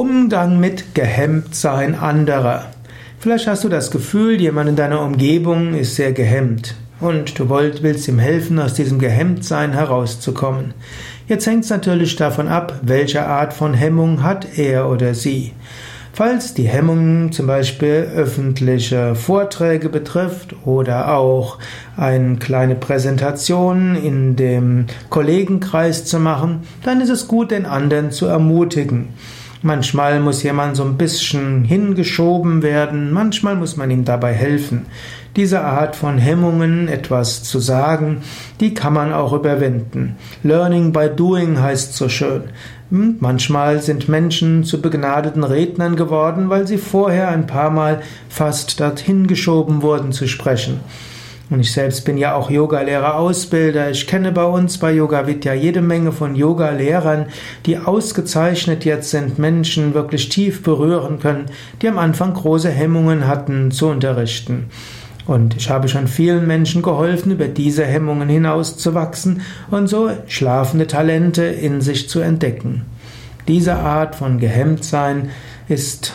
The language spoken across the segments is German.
Umgang mit Gehemmtsein anderer. Vielleicht hast du das Gefühl, jemand in deiner Umgebung ist sehr gehemmt und du willst ihm helfen, aus diesem Gehemmtsein herauszukommen. Jetzt hängt es natürlich davon ab, welche Art von Hemmung hat er oder sie. Falls die Hemmung zum Beispiel öffentliche Vorträge betrifft oder auch eine kleine Präsentation in dem Kollegenkreis zu machen, dann ist es gut, den anderen zu ermutigen. Manchmal muss jemand so ein bisschen hingeschoben werden, manchmal muss man ihm dabei helfen. Diese Art von Hemmungen, etwas zu sagen, die kann man auch überwinden. Learning by doing heißt so schön. Hm, manchmal sind Menschen zu begnadeten Rednern geworden, weil sie vorher ein paar Mal fast dorthin geschoben wurden zu sprechen. Und ich selbst bin ja auch Yogalehrer Ausbilder. Ich kenne bei uns bei Yoga Vidya jede Menge von Yogalehrern, die ausgezeichnet jetzt sind, Menschen wirklich tief berühren können, die am Anfang große Hemmungen hatten zu unterrichten. Und ich habe schon vielen Menschen geholfen, über diese Hemmungen hinauszuwachsen und so schlafende Talente in sich zu entdecken. Diese Art von Gehemmtsein ist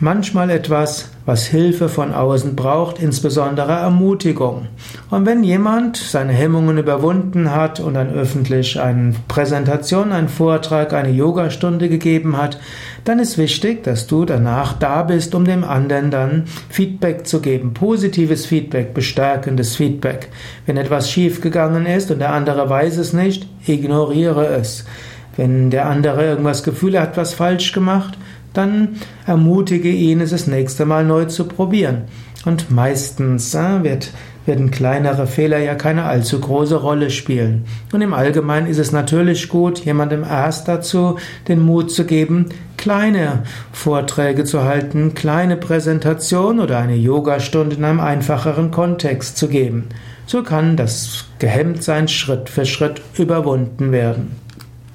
manchmal etwas, was Hilfe von außen braucht, insbesondere Ermutigung. Und wenn jemand seine Hemmungen überwunden hat und dann öffentlich eine Präsentation, einen Vortrag, eine Yogastunde gegeben hat, dann ist wichtig, dass du danach da bist, um dem anderen dann Feedback zu geben, positives Feedback, bestärkendes Feedback. Wenn etwas schiefgegangen ist und der andere weiß es nicht, ignoriere es. Wenn der andere irgendwas Gefühl hat, was falsch gemacht, dann ermutige ihn, es das nächste Mal neu zu probieren. Und meistens äh, wird, werden kleinere Fehler ja keine allzu große Rolle spielen. Und im Allgemeinen ist es natürlich gut, jemandem erst dazu den Mut zu geben, kleine Vorträge zu halten, kleine Präsentationen oder eine Yogastunde in einem einfacheren Kontext zu geben. So kann das Gehemmtsein Schritt für Schritt überwunden werden.